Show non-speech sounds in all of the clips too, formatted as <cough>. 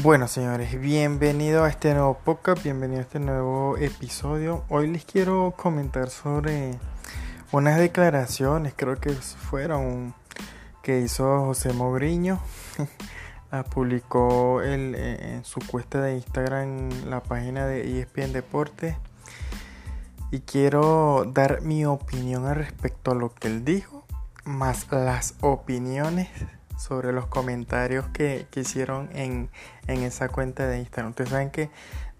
Bueno, señores, bienvenido a este nuevo podcast, bienvenido a este nuevo episodio. Hoy les quiero comentar sobre unas declaraciones, creo que fueron que hizo José Mogriño. <laughs> publicó el, eh, en su cuenta de Instagram la página de ESPN Deportes y quiero dar mi opinión al respecto a lo que él dijo, más las opiniones sobre los comentarios que, hicieron en, esa cuenta de Instagram. Ustedes saben que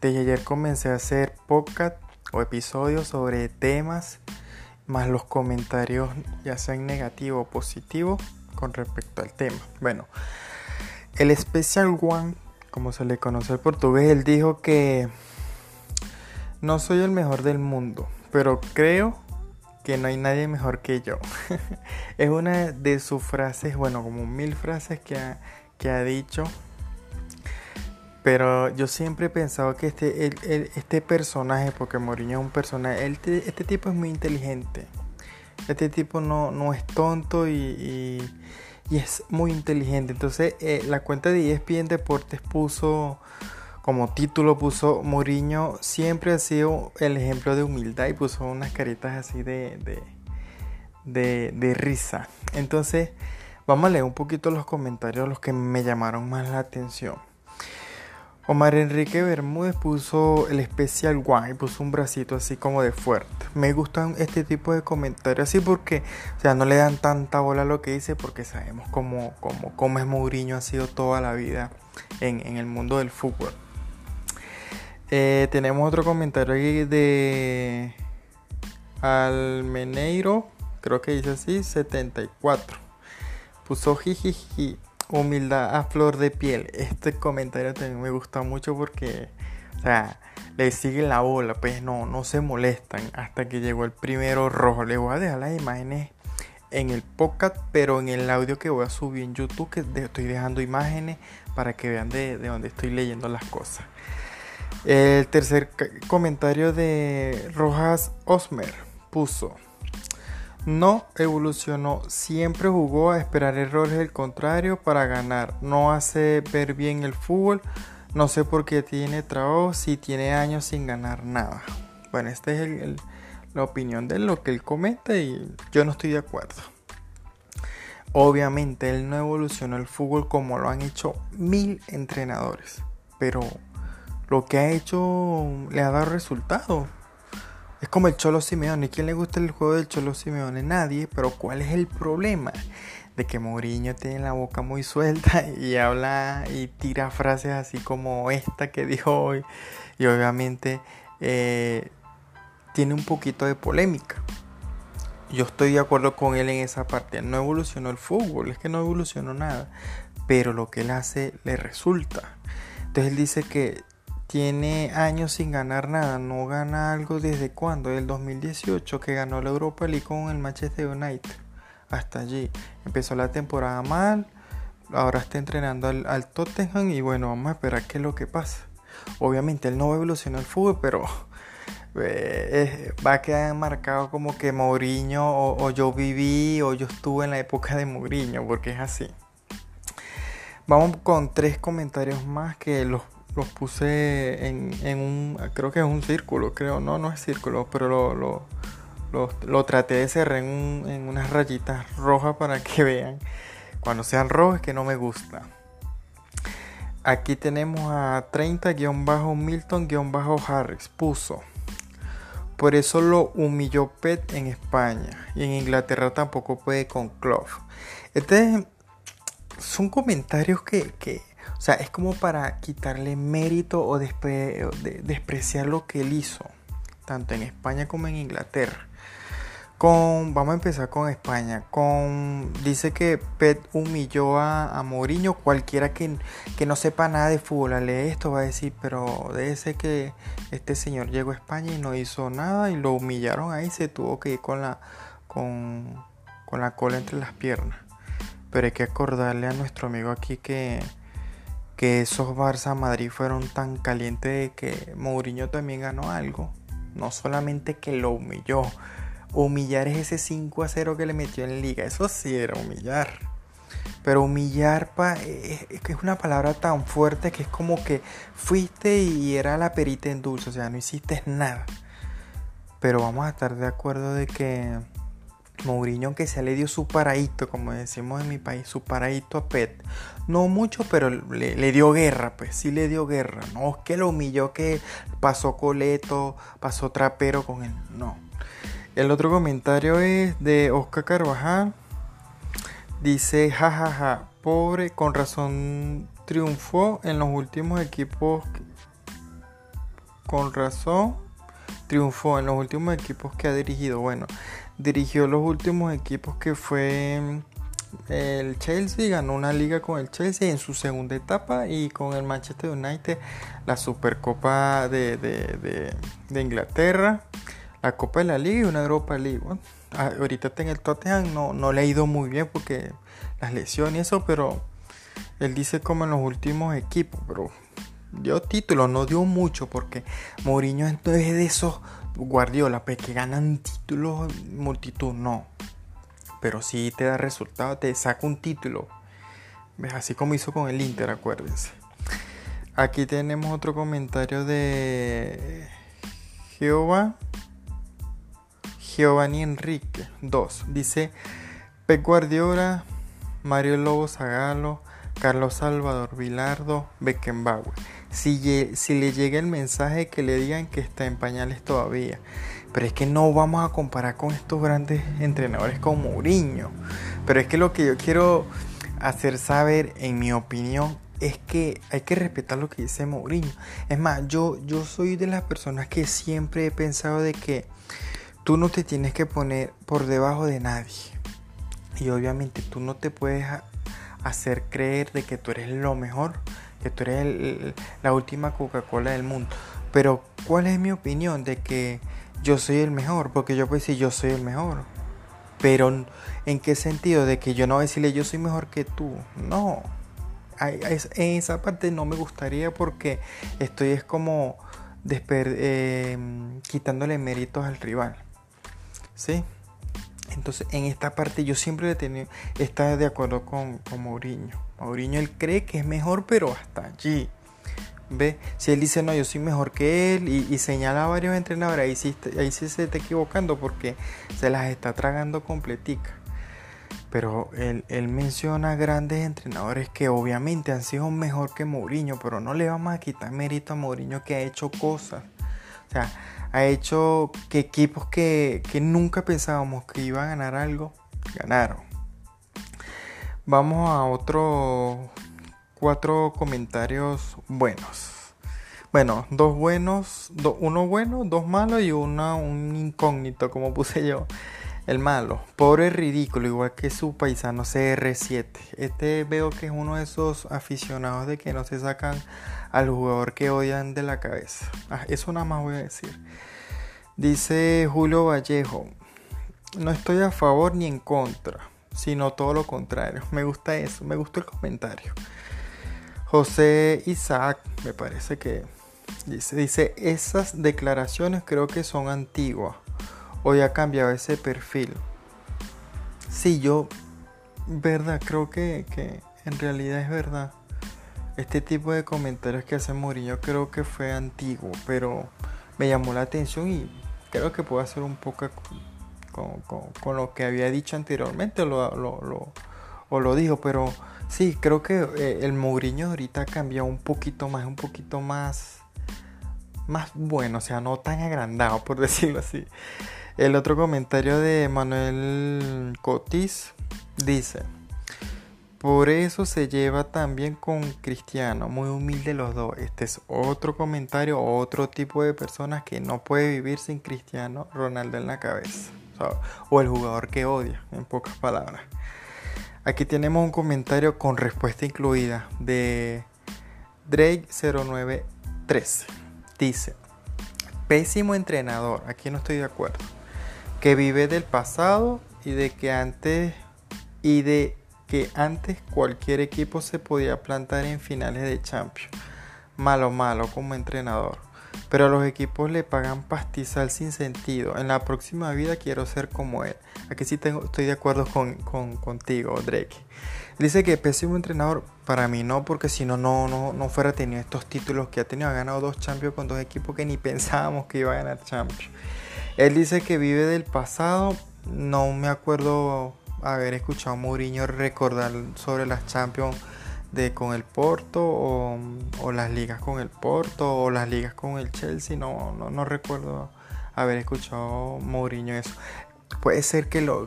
desde ayer comencé a hacer podcast o episodios sobre temas, más los comentarios ya sean negativos o positivos con respecto al tema. Bueno, el Special One, como se le conoce en portugués, él dijo que no soy el mejor del mundo, pero creo que no hay nadie mejor que yo. <laughs> es una de sus frases, bueno, como mil frases que ha, que ha dicho. Pero yo siempre he pensado que este, este personaje, porque Mourinho es un personaje, este tipo es muy inteligente. Este tipo no, no es tonto y, y, es muy inteligente. Entonces, eh, la cuenta de ESPN Deportes puso como título puso Mourinho siempre ha sido el ejemplo de humildad y puso unas caritas así de, de, de, risa. Entonces, vamos a leer un poquito los comentarios, los que me llamaron más la atención. Omar Enrique Bermúdez puso el especial one y puso un bracito así como de fuerte. Me gustan este tipo de comentarios así porque, o sea, no le dan tanta bola a lo que dice porque sabemos cómo, cómo, cómo es Mourinho, ha sido toda la vida en, en el mundo del fútbol. Eh, tenemos otro comentario aquí de Almeneiro, creo que dice así, 74. Puso jijiji, humildad a flor de piel. Este comentario también me gusta mucho porque, o sea, le siguen la bola, pues no, no se molestan hasta que llegó el primero rojo. Le voy a dejar las imágenes en el podcast, pero en el audio que voy a subir en YouTube, que estoy dejando imágenes para que vean de, de dónde estoy leyendo las cosas. El tercer comentario de Rojas Osmer puso, no evolucionó, siempre jugó a esperar errores del contrario para ganar, no hace ver bien el fútbol, no sé por qué tiene trabajo si tiene años sin ganar nada. Bueno, esta es la opinión de lo que él comenta y yo no estoy de acuerdo. Obviamente él no evolucionó el fútbol como lo han hecho mil entrenadores, pero lo que ha hecho le ha dado resultado. Es como el Cholo Simeone. ¿Quién le gusta el juego del Cholo Simeone? Nadie. Pero ¿cuál es el problema? De que Mourinho tiene la boca muy suelta <laughs> y habla y tira frases así como esta que dijo hoy. Y obviamente eh, tiene un poquito de polémica. Yo estoy de acuerdo con él en esa parte. No evolucionó el fútbol, es que no evolucionó nada. Pero lo que él hace le resulta. Entonces él dice que tiene años sin ganar nada, no gana algo desde cuando, el 2018 que ganó la Europa League con el Manchester United. Hasta allí. Empezó la temporada mal, ahora está entrenando al, Tottenham y bueno, vamos a esperar qué es lo que pasa. Obviamente él no evolucionar el fútbol, pero eh, va a quedar marcado como que Mourinho o, yo viví o yo estuve en la época de Mourinho, porque es así. Vamos con tres comentarios más que los los puse en, un, creo que es un círculo, creo, no, no es círculo, pero lo, lo, traté de cerrar en, en, unas rayitas rojas para que <laughs> vean. Cuando sean rojas que no me gusta. Aquí tenemos a 30-Milton-Harris, puso. Por eso lo humilló Pet en España y en Inglaterra tampoco puede con Clough. Este son comentarios que, que o sea, es como para quitarle mérito o despreciar lo que él hizo, tanto en España como en Inglaterra. Con, vamos a empezar con España. Con, dice que Pet humilló a, a Mourinho. Cualquiera que, que, no sepa nada de fútbol lee esto va a decir, pero debe ser que este señor llegó a España y no hizo nada y lo humillaron ahí. Se tuvo que ir con la, con, con la cola entre las piernas. Pero hay que acordarle a nuestro amigo aquí que que esos Barça Madrid fueron tan calientes que Mourinho también ganó algo. No solamente que lo humilló. Humillar es ese 5 a 0 que le metió en liga. Eso sí era humillar. Pero humillar pa, es, es una palabra tan fuerte que es como que fuiste y era la perita en dulce, o sea, no hiciste nada. Pero vamos a estar de acuerdo de que Mourinho que se le dio su paradito, como decimos en mi país, su paradito a Pet. No mucho, pero le, dio guerra, pues sí le dio guerra. No es que lo humilló, que pasó coleto, pasó trapero con él. No. El otro comentario es de Oscar Carvajal. Dice, jajaja, ja, ja, pobre, con razón triunfó en los últimos equipos. Con razón triunfó en los últimos equipos que ha dirigido. Bueno, dirigió los últimos equipos que fue mm, el Chelsea, ganó una liga con el Chelsea en su segunda etapa y con el Manchester United la Supercopa de, de, Inglaterra, la Copa de la Liga y una Europa League. Ah, ahorita está en el Tottenham, no, no le ha ido muy bien porque las lesiones y eso, pero él dice como en los últimos equipos, pero dio títulos, no dio mucho porque Mourinho entonces es de esos Guardiola, pues que ganan títulos multitud, no. Pero si te da resultado, te saca un título. ¿Ves? Así como hizo con el Inter, acuérdense. Aquí tenemos otro comentario de Jehová. Giovanni Enrique 2. Dice Pep Guardiola, Mario Lobo Zagalo, Carlos Salvador Vilardo, Beckenbauer si, le llega el mensaje que le digan que está en pañales todavía. Pero es que no vamos a comparar con estos grandes entrenadores como Mourinho. Pero es que lo que yo quiero hacer saber, en mi opinión, es que hay que respetar lo que dice Mourinho. Es más, yo, yo soy de las personas que siempre he pensado de que tú no te tienes que poner por debajo de nadie. Y obviamente tú no te puedes hacer creer de que tú eres lo mejor que tú eres la última Coca-Cola del mundo. Pero, ¿cuál es mi opinión de que yo soy el mejor? Porque yo puedo decir yo soy el mejor. Pero, ¿en qué sentido? De que yo no voy a decirle yo soy mejor que tú. No. En esa parte no me gustaría porque estoy es como eh, quitándole méritos al rival. ¿Sí? Entonces, en esta parte yo siempre he tenido, está de acuerdo con Mourinho. Mourinho él cree que es mejor, pero hasta allí. ¿Ve? Si él dice, no, yo soy mejor que él y, señala a varios entrenadores, ahí sí, se está equivocando porque se las está tragando completica. Pero él, él, menciona grandes entrenadores que obviamente han sido mejor que Mourinho, pero no le vamos a quitar mérito a Mourinho que ha hecho cosas. O sea, ha hecho que equipos que, que nunca pensábamos que iban a ganar algo, ganaron. Vamos a otros cuatro comentarios buenos. Bueno, dos buenos, uno bueno, dos malos y una, un incógnito, como puse yo. El malo, pobre ridículo, igual que su paisano CR7. Este veo que es uno de esos aficionados de que no se sacan al jugador que odian de la cabeza. Ah, eso nada más voy a decir. Dice Julio Vallejo, no estoy a favor ni en contra sino todo lo contrario. Me gusta eso, me gustó el comentario. José Isaac, me parece que dice, dice, esas declaraciones creo que son antiguas. Hoy ha cambiado ese perfil. Sí, yo, verdad, creo que, que en realidad es verdad. Este tipo de comentarios que hace Murillo creo que fue antiguo, pero me llamó la atención y creo que puedo hacer un poco con, lo que había dicho anteriormente lo, lo, o lo dijo, pero sí, creo que eh, el Mourinho ahorita ha cambiado un poquito más, un poquito más, más bueno, o sea, no tan agrandado, por <laughs> decirlo así. El otro comentario de Manuel Cotis dice, por eso se lleva también con Cristiano, muy humilde los dos. Este es otro comentario, otro tipo de personas que no puede vivir sin Cristiano Ronaldo en la cabeza o el jugador que odia, en pocas palabras. Aquí tenemos un comentario con respuesta incluida de Drake0913. Dice, pésimo entrenador, aquí no estoy de acuerdo, que vive del pasado y de que antes y de que antes cualquier equipo se podía plantar en finales de Champions. Malo, malo como entrenador. Pero a los equipos le pagan pastizal sin sentido. En la próxima vida quiero ser como él. Aquí sí estoy de acuerdo con, contigo, Drake. Dice que pésimo entrenador, para mí no, porque si no, no, no fuera tenido estos títulos que ha tenido. Ha ganado dos Champions con dos equipos que ni <laughs> pensábamos que iba a ganar Champions. Él dice que vive del pasado. No me acuerdo haber escuchado a Mourinho recordar sobre las Champions de con el Porto o, las ligas con el Porto o las ligas con el Chelsea. No, no, no recuerdo haber escuchado Mourinho eso. Puede ser que lo,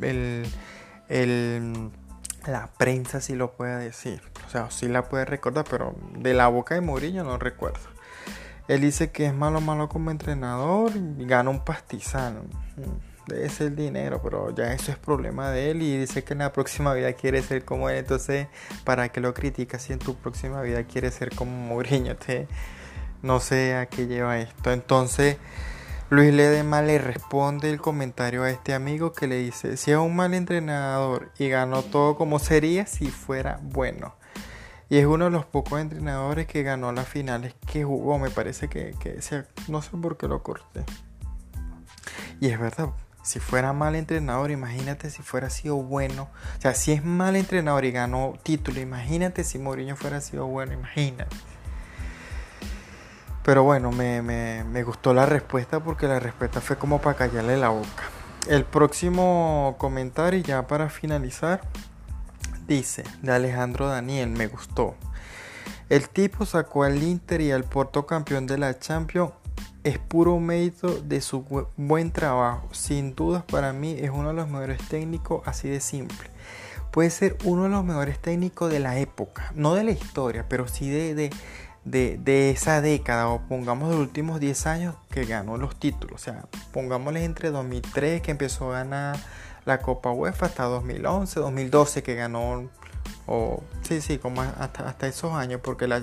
el, el, la prensa sí lo pueda decir. O sea, sí la puede recordar, pero de la boca de Mourinho no recuerdo. Él dice que es malo, malo como entrenador y gana un pastizano debe ser dinero, pero ya eso es problema de él y dice que en la próxima vida quiere ser como él, entonces ¿para qué lo criticas si en tu próxima vida quiere ser como Mourinho? <laughs> Te, no sé a qué lleva esto. Entonces Luis Ledema le responde el comentario a este amigo que le dice, si es un mal entrenador y ganó todo como sería si fuera bueno. Y es uno de los pocos entrenadores que ganó las finales que jugó. Me parece que, que no sé por qué lo corté. Y es verdad, si fuera mal entrenador, imagínate si fuera sido bueno. O sea, si es mal entrenador y ganó título, imagínate si Mourinho fuera sido bueno, imagínate. Pero bueno, me, me gustó la respuesta porque la respuesta fue como para callarle la boca. El próximo comentario, ya para finalizar, dice de Alejandro Daniel, me gustó. El tipo sacó al Inter y al Porto campeón de la Champions es puro mérito de su buen trabajo. Sin dudas para mí es uno de los mejores técnicos así de simple. Puede ser uno de los mejores técnicos de la época, no de la historia, pero sí de, de, esa década o pongamos de los últimos 10 años que ganó los títulos. O sea, pongámosles entre 2003 que empezó a ganar la Copa UEFA hasta 2011, 2012 que ganó o sí, sí, como hasta, hasta esos años, porque la,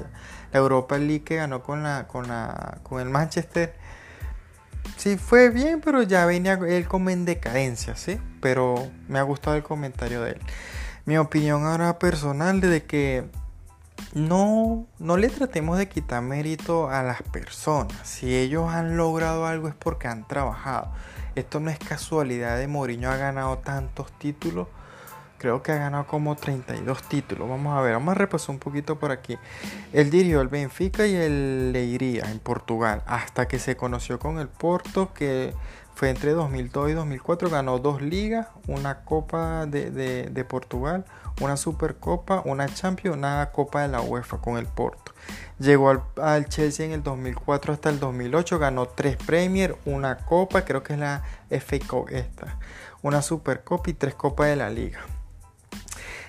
Europa League que ganó con la, con la, con el Manchester, sí fue bien, pero ya venía él como en decadencia, sí, pero me ha gustado el comentario de él. Mi opinión ahora personal de que no, no le tratemos de quitar mérito a las personas. Si ellos han logrado algo es porque han trabajado. Esto no es casualidad de Mourinho ha ganado tantos títulos creo que ha ganado como 32 títulos. Vamos a ver, vamos a repasar un poquito por aquí. Él dirigió el Benfica y el Leiria en Portugal, hasta que se conoció con el Porto, que fue entre 2002 y 2004. Ganó dos ligas, una Copa de, Portugal, una Supercopa, una Champions, una Copa de la UEFA con el Porto. Llegó al, Chelsea en el 2004 hasta el 2008, ganó tres Premier, una Copa, creo que es la FA esta, una Supercopa y tres Copas de la Liga.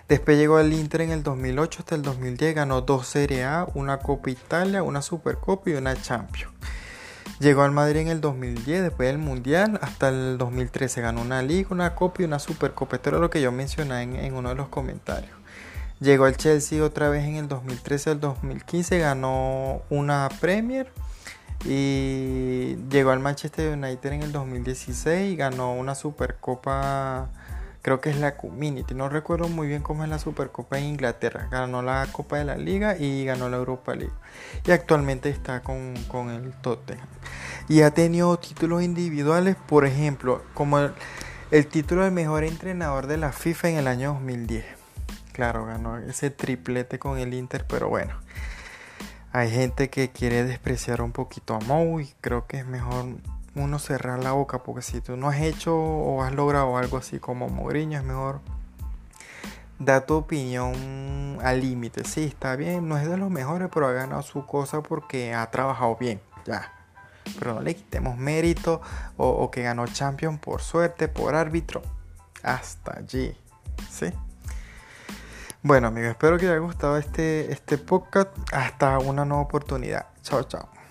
Después llegó al Inter en el 2008 hasta el 2010, ganó dos Serie A, una Copa Italia, una Supercopa y una Champions. Llegó al Madrid en el 2010, después del Mundial, hasta el 2013 ganó una Liga, una Copa y una Supercopa. Esto era lo que yo mencioné en, en uno de los comentarios. Llegó al Chelsea otra vez en el 2013 al 2015, ganó una Premier. Y llegó al Manchester United en el 2016 y ganó una Supercopa creo que es la Community, no recuerdo muy bien cómo es la Supercopa en Inglaterra, ganó la Copa de la Liga y ganó la Europa League. Y actualmente está con, el Tottenham. Y ha tenido títulos individuales, por ejemplo, como el, título de mejor entrenador de la FIFA en el año 2010, claro, ganó ese triplete con el Inter, pero bueno. Hay gente que quiere despreciar un poquito a Mou y creo que es mejor uno cerrar la boca, porque si tú no has hecho o has logrado algo así como Mourinho, es mejor dar tu opinión al límite. Sí, está bien, no es de los mejores, pero ha ganado su cosa porque ha trabajado bien, ya. Pero no le quitemos mérito o, que ganó Champion por suerte, por árbitro. Hasta allí, ¿sí? Bueno amigos, espero que haya gustado este, este podcast. Hasta una nueva oportunidad. Chao, chao.